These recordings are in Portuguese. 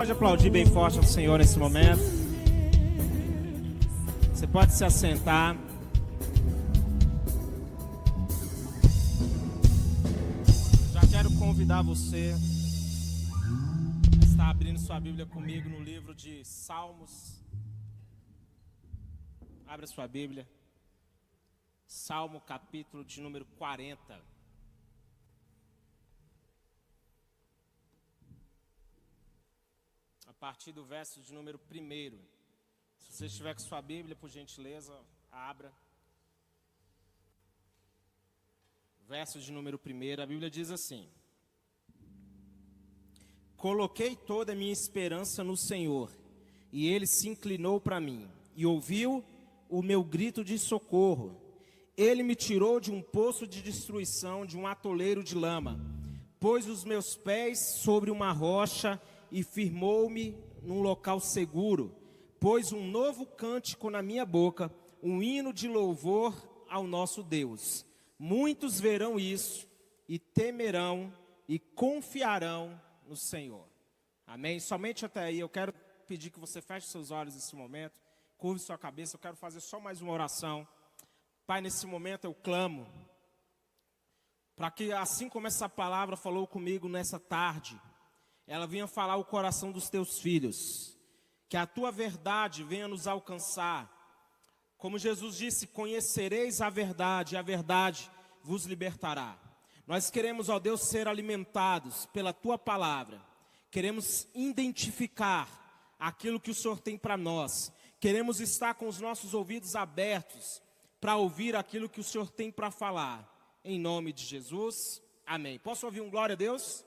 Pode aplaudir bem forte ao Senhor nesse momento. Você pode se assentar. Já quero convidar você a estar abrindo sua Bíblia comigo no livro de Salmos. Abra sua Bíblia. Salmo capítulo de número 40. Partir do verso de número 1. Se você estiver com sua Bíblia, por gentileza, abra. Verso de número 1, a Bíblia diz assim: Coloquei toda a minha esperança no Senhor, e ele se inclinou para mim e ouviu o meu grito de socorro. Ele me tirou de um poço de destruição, de um atoleiro de lama, pôs os meus pés sobre uma rocha e firmou-me num local seguro pôs um novo cântico na minha boca, um hino de louvor ao nosso Deus. Muitos verão isso e temerão e confiarão no Senhor. Amém? Somente até aí eu quero pedir que você feche seus olhos nesse momento, curve sua cabeça. Eu quero fazer só mais uma oração. Pai, nesse momento eu clamo para que, assim como essa palavra falou comigo nessa tarde, ela venha falar o coração dos teus filhos que a tua verdade venha nos alcançar. Como Jesus disse: Conhecereis a verdade, e a verdade vos libertará. Nós queremos, ó Deus, ser alimentados pela tua palavra, queremos identificar aquilo que o Senhor tem para nós, queremos estar com os nossos ouvidos abertos para ouvir aquilo que o Senhor tem para falar. Em nome de Jesus, amém. Posso ouvir um glória a Deus?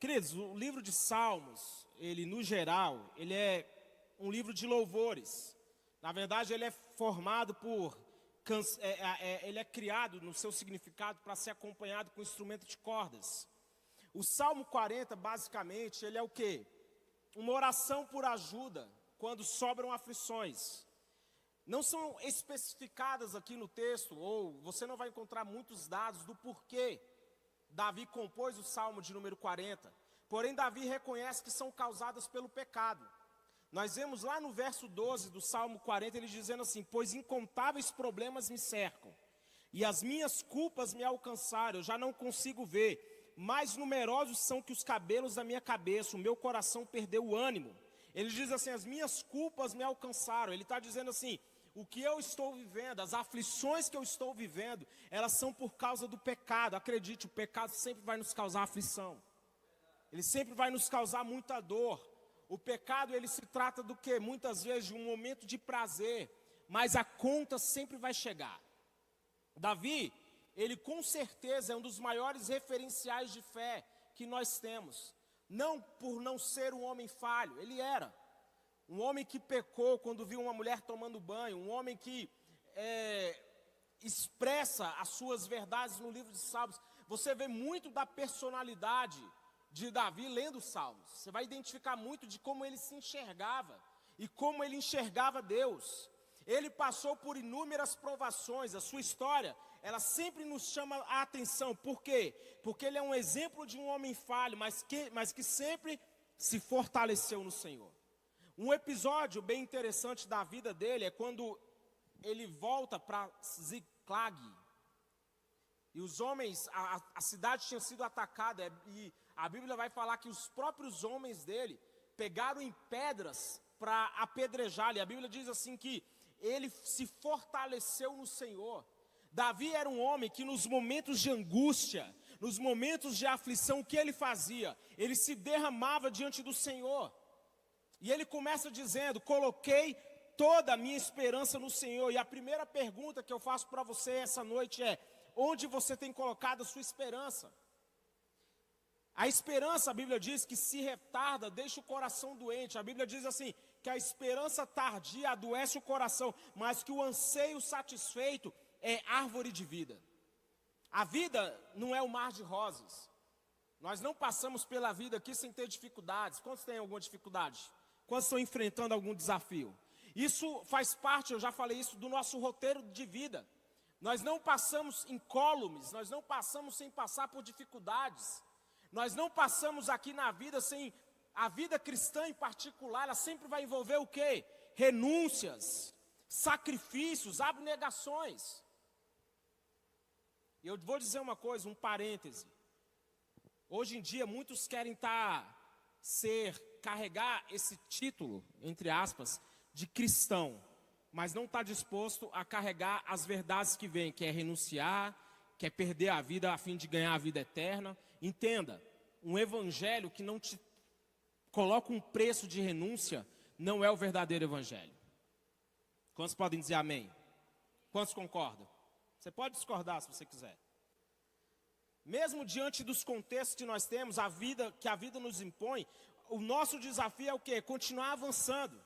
Queridos, o livro de Salmos, ele no geral, ele é um livro de louvores. Na verdade, ele é formado por é, é, é, ele é criado no seu significado para ser acompanhado com instrumento de cordas. O Salmo 40, basicamente, ele é o que? Uma oração por ajuda quando sobram aflições. Não são especificadas aqui no texto, ou você não vai encontrar muitos dados do porquê Davi compôs o Salmo de número 40. Porém, Davi reconhece que são causadas pelo pecado. Nós vemos lá no verso 12 do Salmo 40, ele dizendo assim: Pois incontáveis problemas me cercam, e as minhas culpas me alcançaram, eu já não consigo ver. Mais numerosos são que os cabelos da minha cabeça, o meu coração perdeu o ânimo. Ele diz assim: As minhas culpas me alcançaram. Ele está dizendo assim: o que eu estou vivendo, as aflições que eu estou vivendo, elas são por causa do pecado. Acredite, o pecado sempre vai nos causar aflição. Ele sempre vai nos causar muita dor. O pecado, ele se trata do que? Muitas vezes de um momento de prazer, mas a conta sempre vai chegar. Davi, ele com certeza é um dos maiores referenciais de fé que nós temos. Não por não ser um homem falho, ele era. Um homem que pecou quando viu uma mulher tomando banho, um homem que é, expressa as suas verdades no livro de Salmos. Você vê muito da personalidade de Davi lendo os Salmos. Você vai identificar muito de como ele se enxergava e como ele enxergava Deus. Ele passou por inúmeras provações, a sua história, ela sempre nos chama a atenção. Por quê? Porque ele é um exemplo de um homem falho, mas que, mas que sempre se fortaleceu no Senhor. Um episódio bem interessante da vida dele é quando ele volta para Ziklag. E os homens, a, a cidade tinha sido atacada, e a Bíblia vai falar que os próprios homens dele pegaram em pedras para apedrejar-lhe. A Bíblia diz assim que ele se fortaleceu no Senhor. Davi era um homem que nos momentos de angústia, nos momentos de aflição, o que ele fazia? Ele se derramava diante do Senhor. E ele começa dizendo: Coloquei toda a minha esperança no Senhor. E a primeira pergunta que eu faço para você essa noite é: Onde você tem colocado a sua esperança? A esperança, a Bíblia diz que se retarda, deixa o coração doente. A Bíblia diz assim: que a esperança tardia adoece o coração, mas que o anseio satisfeito é árvore de vida. A vida não é o um mar de rosas. Nós não passamos pela vida aqui sem ter dificuldades. Quantos têm alguma dificuldade? Quantos estão enfrentando algum desafio? Isso faz parte, eu já falei isso, do nosso roteiro de vida. Nós não passamos incólumes, nós não passamos sem passar por dificuldades. Nós não passamos aqui na vida sem A vida cristã em particular, ela sempre vai envolver o quê? Renúncias, sacrifícios, abnegações. E eu vou dizer uma coisa, um parêntese. Hoje em dia muitos querem estar tá, ser carregar esse título, entre aspas, de cristão, mas não está disposto a carregar as verdades que vêm, que é renunciar, quer perder a vida a fim de ganhar a vida eterna. Entenda, um evangelho que não te coloca um preço de renúncia não é o verdadeiro evangelho. Quantos podem dizer amém? Quantos concordam? Você pode discordar se você quiser. Mesmo diante dos contextos que nós temos, a vida que a vida nos impõe, o nosso desafio é o quê? Continuar avançando.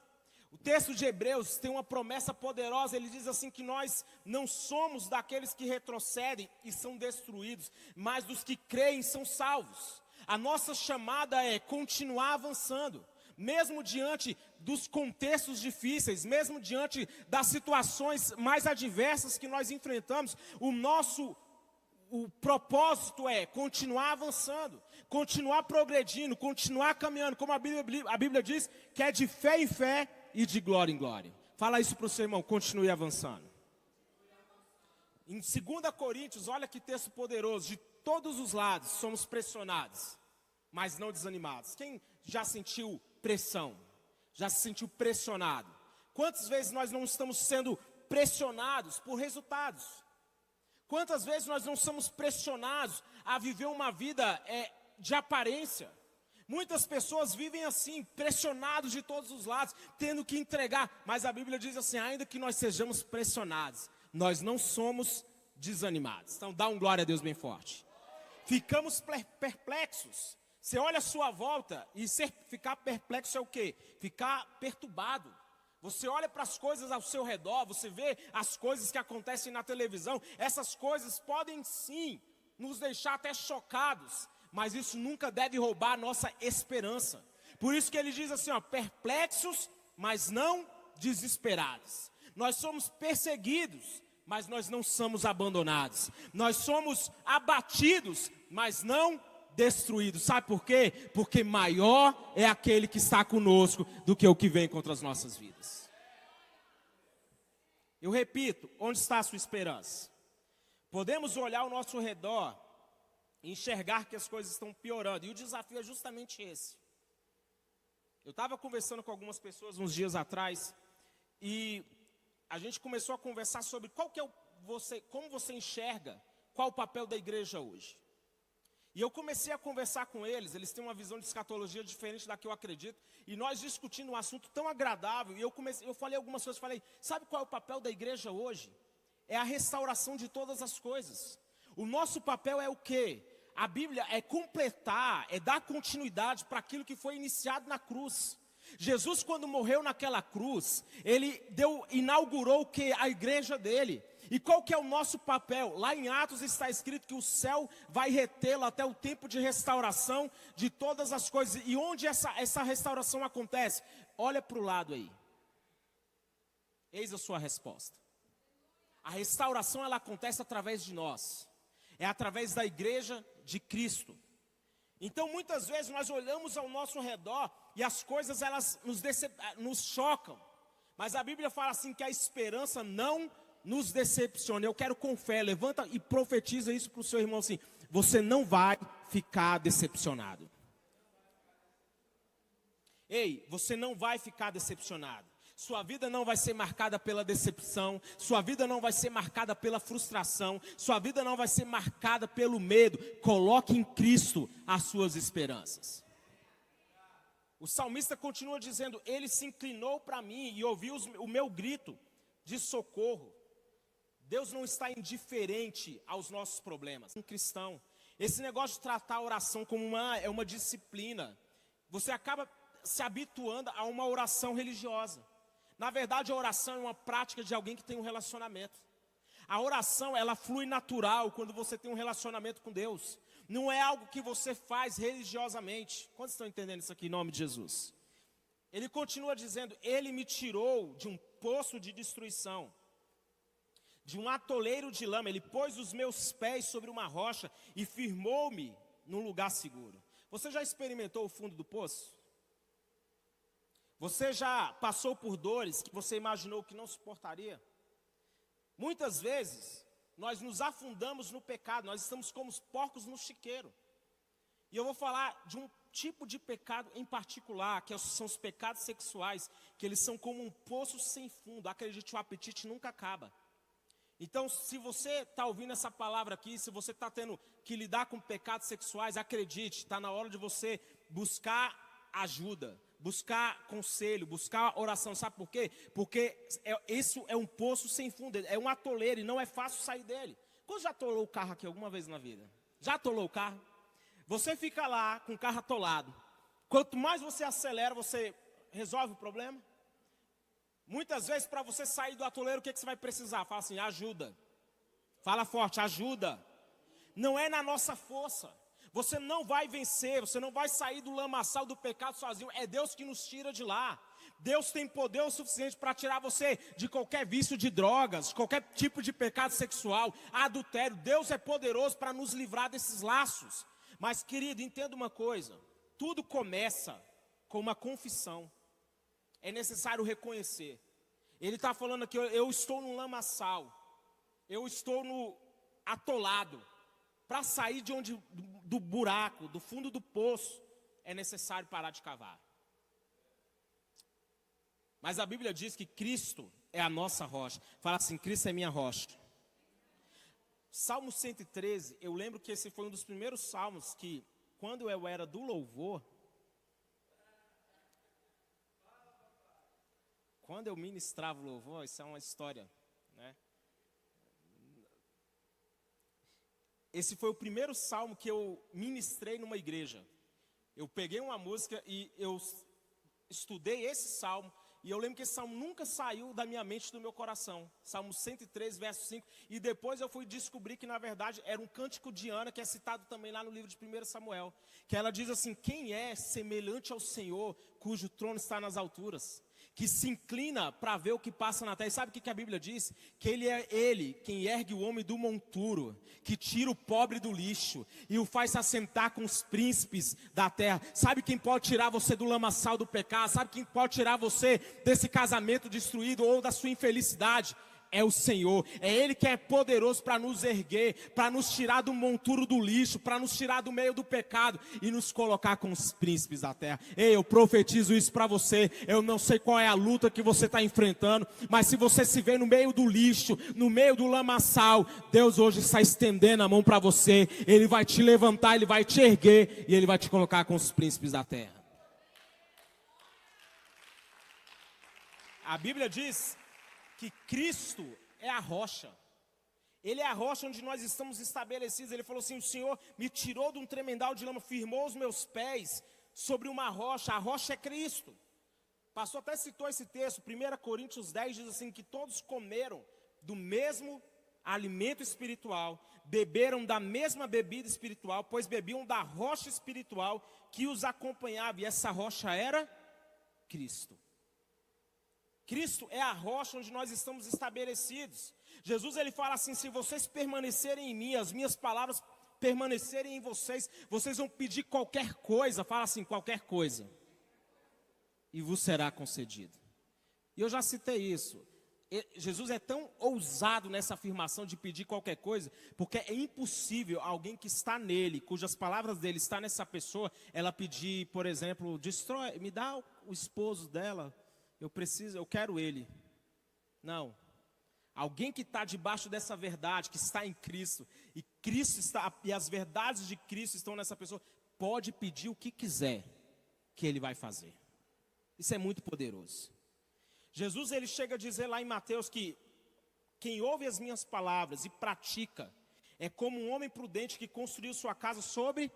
O texto de Hebreus tem uma promessa poderosa, ele diz assim que nós não somos daqueles que retrocedem e são destruídos, mas dos que creem são salvos. A nossa chamada é continuar avançando, mesmo diante dos contextos difíceis, mesmo diante das situações mais adversas que nós enfrentamos, o nosso o propósito é continuar avançando, continuar progredindo, continuar caminhando, como a Bíblia, a Bíblia diz, que é de fé em fé e de glória em glória. Fala isso para o seu irmão, continue avançando. Em 2 Coríntios, olha que texto poderoso, de todos os lados somos pressionados, mas não desanimados. Quem já sentiu pressão? Já se sentiu pressionado? Quantas vezes nós não estamos sendo pressionados por resultados? Quantas vezes nós não somos pressionados a viver uma vida é, de aparência? Muitas pessoas vivem assim, pressionados de todos os lados, tendo que entregar. Mas a Bíblia diz assim: ainda que nós sejamos pressionados, nós não somos desanimados. Então dá um glória a Deus bem forte. Ficamos perplexos. Você olha a sua volta e ser, ficar perplexo é o quê? Ficar perturbado. Você olha para as coisas ao seu redor, você vê as coisas que acontecem na televisão. Essas coisas podem sim nos deixar até chocados, mas isso nunca deve roubar a nossa esperança. Por isso que ele diz assim, ó, perplexos, mas não desesperados. Nós somos perseguidos, mas nós não somos abandonados. Nós somos abatidos, mas não destruídos. Sabe por quê? Porque maior é aquele que está conosco do que o que vem contra as nossas vidas. Eu repito, onde está a sua esperança? Podemos olhar ao nosso redor enxergar que as coisas estão piorando. E o desafio é justamente esse. Eu estava conversando com algumas pessoas uns dias atrás e a gente começou a conversar sobre qual que é o, você, como você enxerga qual o papel da igreja hoje. E eu comecei a conversar com eles, eles têm uma visão de escatologia diferente da que eu acredito, e nós discutindo um assunto tão agradável, e eu comecei, eu falei algumas coisas, falei, sabe qual é o papel da igreja hoje? É a restauração de todas as coisas. O nosso papel é o quê? a Bíblia é completar, é dar continuidade para aquilo que foi iniciado na cruz. Jesus, quando morreu naquela cruz, ele deu, inaugurou o que? A igreja dele. E qual que é o nosso papel? Lá em Atos está escrito que o céu vai retê-lo até o tempo de restauração de todas as coisas. E onde essa, essa restauração acontece? Olha para o lado aí. Eis a sua resposta. A restauração ela acontece através de nós. É através da igreja de Cristo. Então, muitas vezes nós olhamos ao nosso redor e as coisas elas nos, nos chocam. Mas a Bíblia fala assim que a esperança não nos decepciona. Eu quero com fé, levanta e profetiza isso para o seu irmão assim: você não vai ficar decepcionado. Ei, você não vai ficar decepcionado. Sua vida não vai ser marcada pela decepção, sua vida não vai ser marcada pela frustração, sua vida não vai ser marcada pelo medo. Coloque em Cristo as suas esperanças. O salmista continua dizendo: Ele se inclinou para mim e ouviu o meu grito de socorro. Deus não está indiferente aos nossos problemas. Um cristão, esse negócio de tratar a oração como uma é uma disciplina. Você acaba se habituando a uma oração religiosa. Na verdade, a oração é uma prática de alguém que tem um relacionamento. A oração, ela flui natural quando você tem um relacionamento com Deus. Não é algo que você faz religiosamente. Quantos estão entendendo isso aqui em nome de Jesus? Ele continua dizendo: Ele me tirou de um poço de destruição, de um atoleiro de lama. Ele pôs os meus pés sobre uma rocha e firmou-me num lugar seguro. Você já experimentou o fundo do poço? Você já passou por dores que você imaginou que não suportaria? Muitas vezes, nós nos afundamos no pecado, nós estamos como os porcos no chiqueiro. E eu vou falar de um tipo de pecado em particular, que são os pecados sexuais, que eles são como um poço sem fundo. Acredite, o apetite nunca acaba. Então, se você está ouvindo essa palavra aqui, se você está tendo que lidar com pecados sexuais, acredite, está na hora de você buscar ajuda, buscar conselho, buscar oração. Sabe por quê? Porque é, isso é um poço sem fundo, é um atoleiro e não é fácil sair dele. Quando já atolou o carro aqui alguma vez na vida? Já atolou o carro? Você fica lá com o carro atolado. Quanto mais você acelera, você resolve o problema? Muitas vezes, para você sair do atoleiro, o que, que você vai precisar? Fala assim: ajuda. Fala forte, ajuda. Não é na nossa força. Você não vai vencer, você não vai sair do lamaçal do pecado sozinho. É Deus que nos tira de lá. Deus tem poder o suficiente para tirar você de qualquer vício de drogas, qualquer tipo de pecado sexual, adultério. Deus é poderoso para nos livrar desses laços. Mas, querido, entenda uma coisa: tudo começa com uma confissão. É necessário reconhecer. Ele está falando aqui, eu estou no lamaçal, eu estou no atolado. Para sair de onde do, buraco, do fundo do poço, é necessário parar de cavar. Mas a Bíblia diz que Cristo é a nossa rocha. Fala assim: Cristo é minha rocha. Salmo 113, eu lembro que esse foi um dos primeiros salmos que, quando eu era do louvor, quando eu ministrava o louvor, isso é uma história, né? Esse foi o primeiro salmo que eu ministrei numa igreja. Eu peguei uma música e eu estudei esse salmo e eu lembro que esse salmo nunca saiu da minha mente, do meu coração. Salmo 103, verso 5. E depois eu fui descobrir que, na verdade, era um cântico de Ana, que é citado também lá no livro de 1 Samuel. Que ela diz assim: Quem é semelhante ao Senhor, cujo trono está nas alturas? Que se inclina para ver o que passa na terra. E sabe o que a Bíblia diz? Que ele é ele quem ergue o homem do monturo, que tira o pobre do lixo e o faz assentar com os príncipes da terra. Sabe quem pode tirar você do lamaçal do pecado? Sabe quem pode tirar você desse casamento destruído ou da sua infelicidade? É o Senhor, é Ele que é poderoso para nos erguer, para nos tirar do monturo do lixo, para nos tirar do meio do pecado e nos colocar com os príncipes da terra. Ei, eu profetizo isso para você. Eu não sei qual é a luta que você está enfrentando, mas se você se vê no meio do lixo, no meio do lamaçal, Deus hoje está estendendo a mão para você. Ele vai te levantar, Ele vai te erguer e Ele vai te colocar com os príncipes da terra. A Bíblia diz que Cristo é a rocha. Ele é a rocha onde nós estamos estabelecidos. Ele falou assim: O Senhor me tirou de um tremendal de lama, firmou os meus pés sobre uma rocha. A rocha é Cristo. Pastor até citou esse texto, 1 Coríntios 10 diz assim: que todos comeram do mesmo alimento espiritual, beberam da mesma bebida espiritual, pois bebiam da rocha espiritual que os acompanhava, e essa rocha era Cristo. Cristo é a rocha onde nós estamos estabelecidos. Jesus ele fala assim: se vocês permanecerem em mim, as minhas palavras permanecerem em vocês, vocês vão pedir qualquer coisa, fala assim, qualquer coisa, e vos será concedido. E eu já citei isso. Jesus é tão ousado nessa afirmação de pedir qualquer coisa, porque é impossível alguém que está nele, cujas palavras dele está nessa pessoa, ela pedir, por exemplo, destrói, me dá o esposo dela, eu preciso, eu quero ele. Não. Alguém que está debaixo dessa verdade, que está em Cristo, e Cristo está, e as verdades de Cristo estão nessa pessoa, pode pedir o que quiser, que ele vai fazer. Isso é muito poderoso. Jesus ele chega a dizer lá em Mateus que quem ouve as minhas palavras e pratica é como um homem prudente que construiu sua casa sobre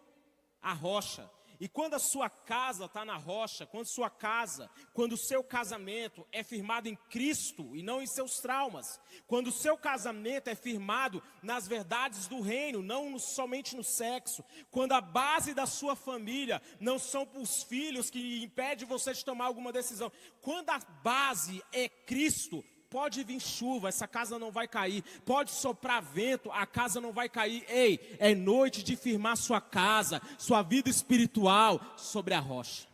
a rocha. E quando a sua casa está na rocha, quando sua casa, quando o seu casamento é firmado em Cristo e não em seus traumas, quando o seu casamento é firmado nas verdades do reino, não somente no sexo, quando a base da sua família não são os filhos que impedem você de tomar alguma decisão, quando a base é Cristo, Pode vir chuva, essa casa não vai cair. Pode soprar vento, a casa não vai cair. Ei, é noite de firmar sua casa, sua vida espiritual sobre a rocha.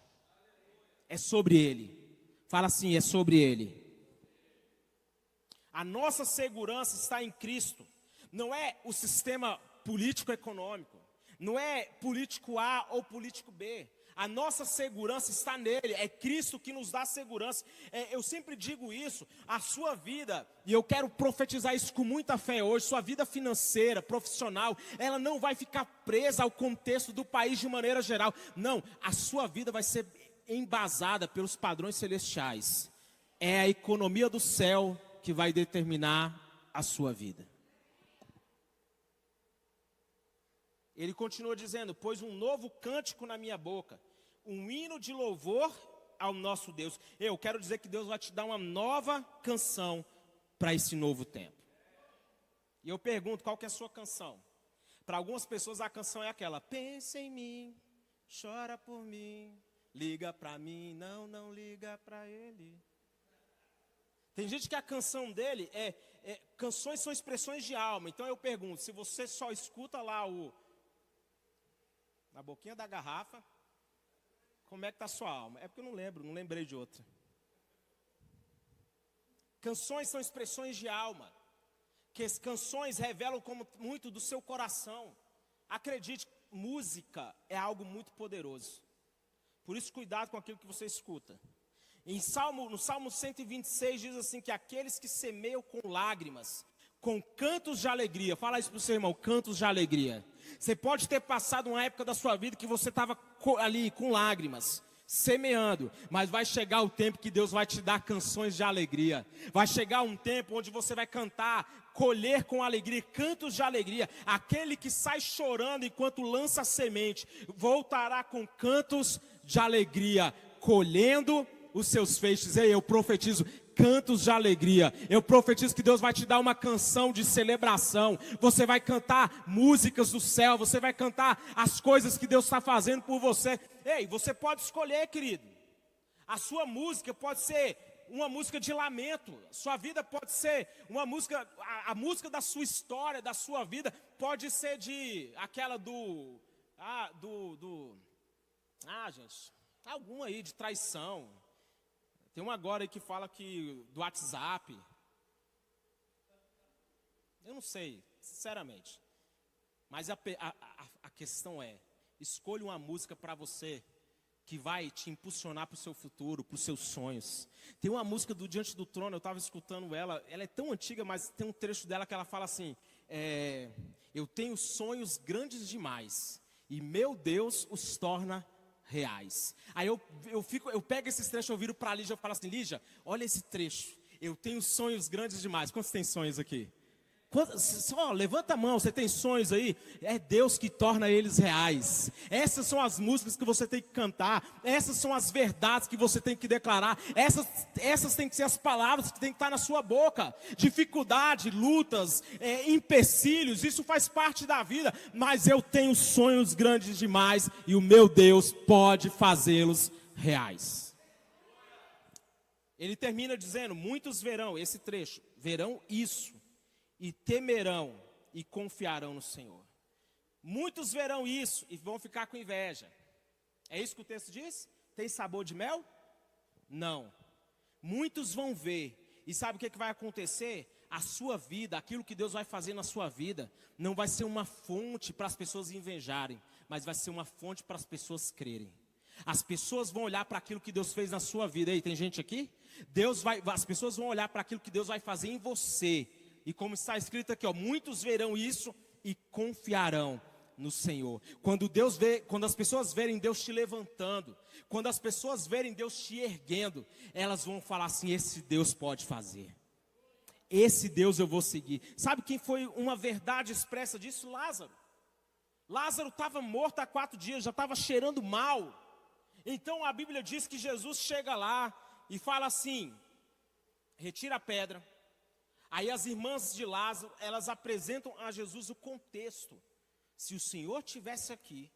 É sobre ele. Fala assim, é sobre Ele. A nossa segurança está em Cristo. Não é o sistema político-econômico. Não é político A ou político B. A nossa segurança está nele, é Cristo que nos dá segurança. É, eu sempre digo isso, a sua vida, e eu quero profetizar isso com muita fé hoje, sua vida financeira, profissional, ela não vai ficar presa ao contexto do país de maneira geral. Não, a sua vida vai ser embasada pelos padrões celestiais. É a economia do céu que vai determinar a sua vida. Ele continua dizendo: Pois um novo cântico na minha boca, um hino de louvor ao nosso Deus. Eu quero dizer que Deus vai te dar uma nova canção para esse novo tempo. E eu pergunto: qual que é a sua canção? Para algumas pessoas a canção é aquela: Pensa em mim, chora por mim, liga para mim, não, não liga para ele. Tem gente que a canção dele é, é, canções são expressões de alma. Então eu pergunto, se você só escuta lá o na boquinha da garrafa, como é que está sua alma? É porque eu não lembro, não lembrei de outra. Canções são expressões de alma, que as canções revelam como, muito do seu coração. Acredite, música é algo muito poderoso. Por isso, cuidado com aquilo que você escuta. Em Salmo, no Salmo 126 diz assim que aqueles que semeiam com lágrimas, com cantos de alegria, fala isso para o seu irmão, cantos de alegria. Você pode ter passado uma época da sua vida que você estava ali com lágrimas, semeando, mas vai chegar o tempo que Deus vai te dar canções de alegria. Vai chegar um tempo onde você vai cantar, colher com alegria, cantos de alegria. Aquele que sai chorando enquanto lança semente, voltará com cantos de alegria, colhendo os seus feixes. Ei, eu profetizo cantos de alegria. Eu profetizo que Deus vai te dar uma canção de celebração. Você vai cantar músicas do céu. Você vai cantar as coisas que Deus está fazendo por você. Ei, você pode escolher, querido. A sua música pode ser uma música de lamento. Sua vida pode ser uma música, a, a, música da sua história, da sua vida, pode ser de aquela do, ah, do, do, ah, gente, alguma aí de traição, tem uma agora aí que fala que do WhatsApp. Eu não sei, sinceramente. Mas a, a, a questão é: escolha uma música para você que vai te impulsionar para o seu futuro, para os seus sonhos. Tem uma música do Diante do Trono, eu estava escutando ela, ela é tão antiga, mas tem um trecho dela que ela fala assim: é, Eu tenho sonhos grandes demais, e meu Deus os torna reais. Aí eu, eu, fico, eu pego esses trechos, eu viro para a Lígia e falo assim, Lígia, olha esse trecho. Eu tenho sonhos grandes demais. Quantos tem sonhos aqui? Levanta a mão, você tem sonhos aí? É Deus que torna eles reais. Essas são as músicas que você tem que cantar. Essas são as verdades que você tem que declarar. Essas, essas têm que ser as palavras que tem que estar na sua boca. Dificuldade, lutas, é, empecilhos, isso faz parte da vida. Mas eu tenho sonhos grandes demais e o meu Deus pode fazê-los reais. Ele termina dizendo: muitos verão esse trecho, verão isso e temerão e confiarão no Senhor. Muitos verão isso e vão ficar com inveja. É isso que o texto diz? Tem sabor de mel? Não. Muitos vão ver. E sabe o que, que vai acontecer? A sua vida, aquilo que Deus vai fazer na sua vida, não vai ser uma fonte para as pessoas invejarem, mas vai ser uma fonte para as pessoas crerem. As pessoas vão olhar para aquilo que Deus fez na sua vida. Aí tem gente aqui? Deus vai, as pessoas vão olhar para aquilo que Deus vai fazer em você e como está escrito aqui, ó, muitos verão isso e confiarão no Senhor. Quando Deus vê, quando as pessoas verem Deus te levantando, quando as pessoas verem Deus te erguendo, elas vão falar assim: esse Deus pode fazer. Esse Deus eu vou seguir. Sabe quem foi uma verdade expressa disso? Lázaro. Lázaro estava morto há quatro dias, já estava cheirando mal. Então a Bíblia diz que Jesus chega lá e fala assim: retira a pedra, Aí as irmãs de Lázaro, elas apresentam a Jesus o contexto. Se o Senhor tivesse aqui,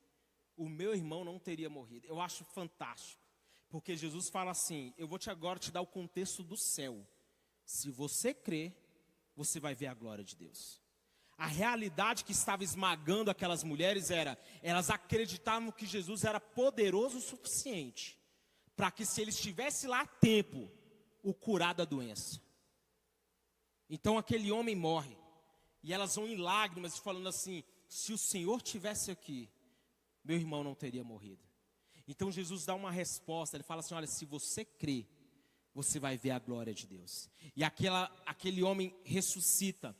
o meu irmão não teria morrido. Eu acho fantástico. Porque Jesus fala assim: Eu vou te agora te dar o contexto do céu. Se você crer, você vai ver a glória de Deus. A realidade que estava esmagando aquelas mulheres era, elas acreditavam que Jesus era poderoso o suficiente para que se ele estivesse lá a tempo, o curar da doença. Então aquele homem morre. E elas vão em lágrimas, falando assim: se o Senhor tivesse aqui, meu irmão não teria morrido. Então Jesus dá uma resposta, ele fala assim: olha, se você crê, você vai ver a glória de Deus. E aquela, aquele homem ressuscita.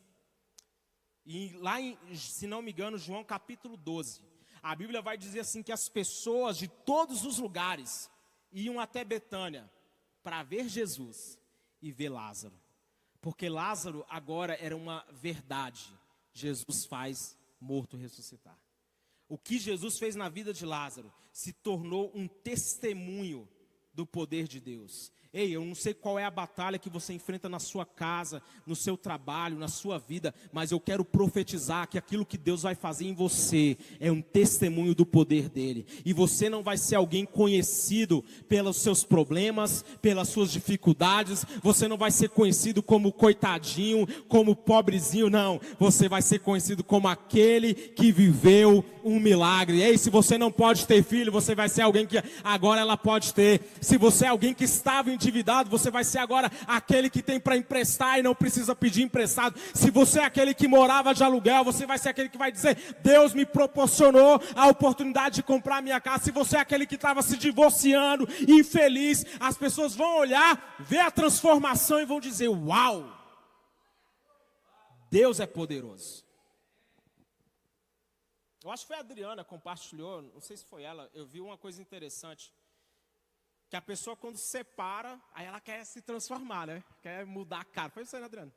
E lá, em, se não me engano, João capítulo 12, a Bíblia vai dizer assim: que as pessoas de todos os lugares iam até Betânia para ver Jesus e ver Lázaro. Porque Lázaro agora era uma verdade. Jesus faz morto ressuscitar. O que Jesus fez na vida de Lázaro se tornou um testemunho do poder de Deus. Ei, eu não sei qual é a batalha que você enfrenta na sua casa, no seu trabalho, na sua vida, mas eu quero profetizar que aquilo que Deus vai fazer em você é um testemunho do poder dele. E você não vai ser alguém conhecido pelos seus problemas, pelas suas dificuldades, você não vai ser conhecido como coitadinho, como pobrezinho, não. Você vai ser conhecido como aquele que viveu um milagre. Ei, se você não pode ter filho, você vai ser alguém que agora ela pode ter. Se você é alguém que estava em endividado, você vai ser agora aquele que tem para emprestar e não precisa pedir emprestado. Se você é aquele que morava de aluguel, você vai ser aquele que vai dizer: Deus me proporcionou a oportunidade de comprar minha casa. Se você é aquele que estava se divorciando, infeliz, as pessoas vão olhar, ver a transformação e vão dizer: Uau! Deus é poderoso. Eu acho que foi a Adriana compartilhou, não sei se foi ela, eu vi uma coisa interessante. Que a pessoa, quando separa, aí ela quer se transformar, né? Quer mudar a cara. Foi isso aí, né, Adriano?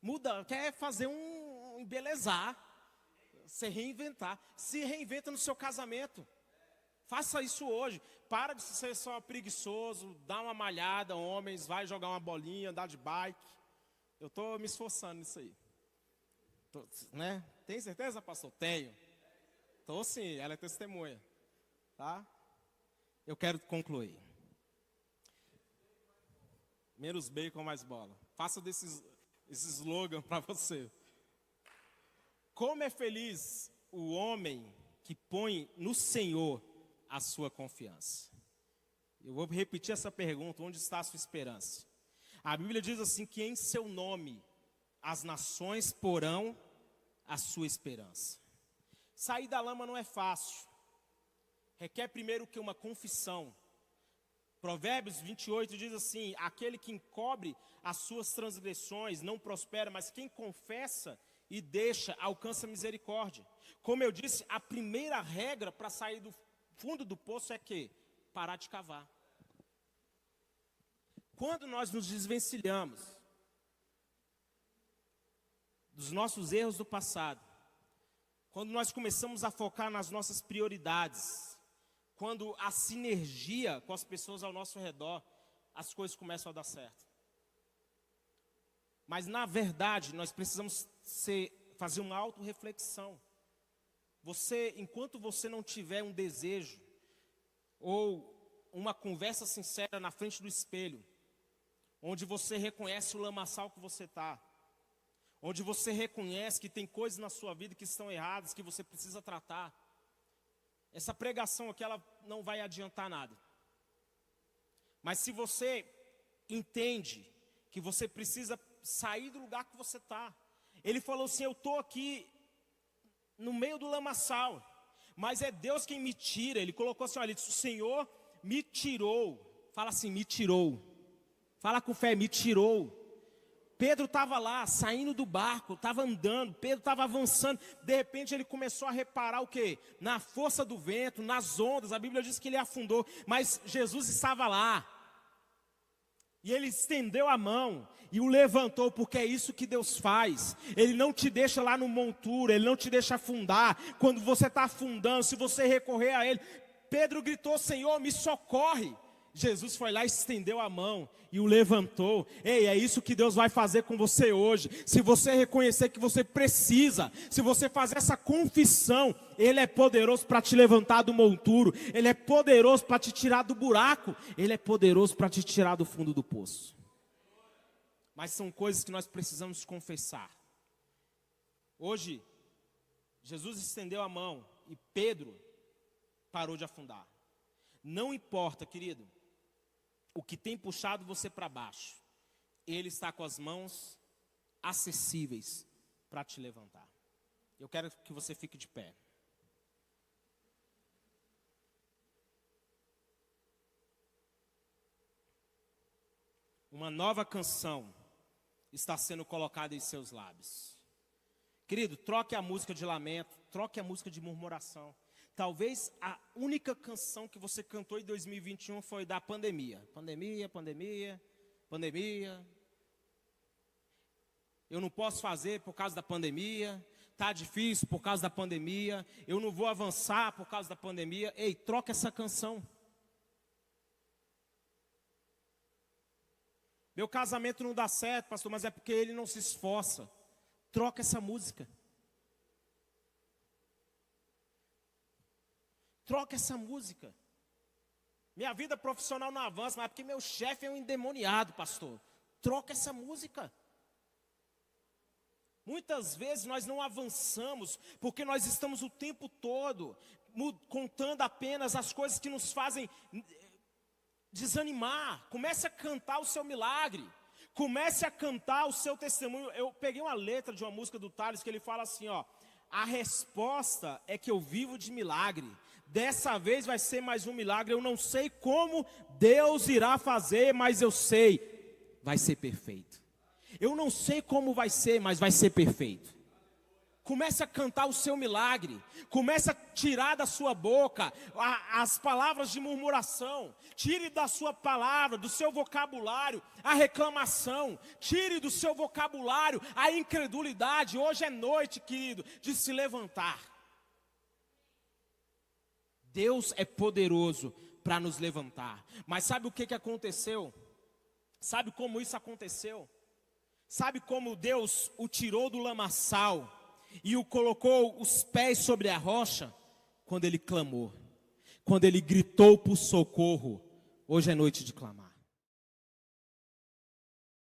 Muda, quer fazer um, embelezar, se reinventar. Se reinventa no seu casamento. Faça isso hoje. Para de ser só preguiçoso, dá uma malhada, homens, vai jogar uma bolinha, andar de bike. Eu estou me esforçando nisso aí. Tô, né? Tem certeza, pastor? Tenho. Estou sim, ela é testemunha. Tá? Eu quero concluir. Menos bacon, mais bola. Faça desses, esse slogan para você. Como é feliz o homem que põe no Senhor a sua confiança. Eu vou repetir essa pergunta: onde está a sua esperança? A Bíblia diz assim: que em seu nome as nações porão a sua esperança. Sair da lama não é fácil, requer primeiro que uma confissão Provérbios 28 diz assim: Aquele que encobre as suas transgressões não prospera, mas quem confessa e deixa alcança misericórdia. Como eu disse, a primeira regra para sair do fundo do poço é que parar de cavar. Quando nós nos desvencilhamos dos nossos erros do passado, quando nós começamos a focar nas nossas prioridades, quando a sinergia com as pessoas ao nosso redor, as coisas começam a dar certo. Mas na verdade, nós precisamos ser, fazer uma autorreflexão. Você, enquanto você não tiver um desejo ou uma conversa sincera na frente do espelho, onde você reconhece o lamaçal que você está, onde você reconhece que tem coisas na sua vida que estão erradas, que você precisa tratar, essa pregação aqui ela não vai adiantar nada. Mas se você entende que você precisa sair do lugar que você está, ele falou assim: Eu estou aqui no meio do lamaçal, mas é Deus quem me tira. Ele colocou assim: Olha, ele disse, o Senhor me tirou. Fala assim: Me tirou. Fala com fé: Me tirou. Pedro estava lá, saindo do barco, estava andando, Pedro estava avançando. De repente ele começou a reparar o que? Na força do vento, nas ondas. A Bíblia diz que ele afundou, mas Jesus estava lá. E ele estendeu a mão e o levantou, porque é isso que Deus faz. Ele não te deixa lá no monturo, ele não te deixa afundar. Quando você está afundando, se você recorrer a ele, Pedro gritou: Senhor, me socorre. Jesus foi lá, estendeu a mão e o levantou. Ei, é isso que Deus vai fazer com você hoje. Se você reconhecer que você precisa, se você fazer essa confissão, Ele é poderoso para te levantar do monturo, Ele é poderoso para te tirar do buraco, Ele é poderoso para te tirar do fundo do poço. Mas são coisas que nós precisamos confessar. Hoje, Jesus estendeu a mão e Pedro parou de afundar. Não importa, querido o que tem puxado você para baixo, Ele está com as mãos acessíveis para te levantar. Eu quero que você fique de pé. Uma nova canção está sendo colocada em seus lábios. Querido, troque a música de lamento, troque a música de murmuração. Talvez a única canção que você cantou em 2021 foi da pandemia. Pandemia, pandemia, pandemia. Eu não posso fazer por causa da pandemia. Tá difícil por causa da pandemia. Eu não vou avançar por causa da pandemia. Ei, troca essa canção. Meu casamento não dá certo, pastor, mas é porque ele não se esforça. Troca essa música. Troca essa música. Minha vida profissional não avança, mas porque meu chefe é um endemoniado, pastor. Troca essa música. Muitas vezes nós não avançamos porque nós estamos o tempo todo contando apenas as coisas que nos fazem desanimar. Comece a cantar o seu milagre. Comece a cantar o seu testemunho. Eu peguei uma letra de uma música do Thales que ele fala assim, ó: "A resposta é que eu vivo de milagre. Dessa vez vai ser mais um milagre. Eu não sei como Deus irá fazer, mas eu sei, vai ser perfeito. Eu não sei como vai ser, mas vai ser perfeito. Comece a cantar o seu milagre. Comece a tirar da sua boca a, as palavras de murmuração. Tire da sua palavra, do seu vocabulário, a reclamação. Tire do seu vocabulário a incredulidade. Hoje é noite, querido, de se levantar. Deus é poderoso para nos levantar. Mas sabe o que, que aconteceu? Sabe como isso aconteceu? Sabe como Deus o tirou do lamaçal? e o colocou os pés sobre a rocha quando ele clamou, quando ele gritou por socorro. Hoje é noite de clamar.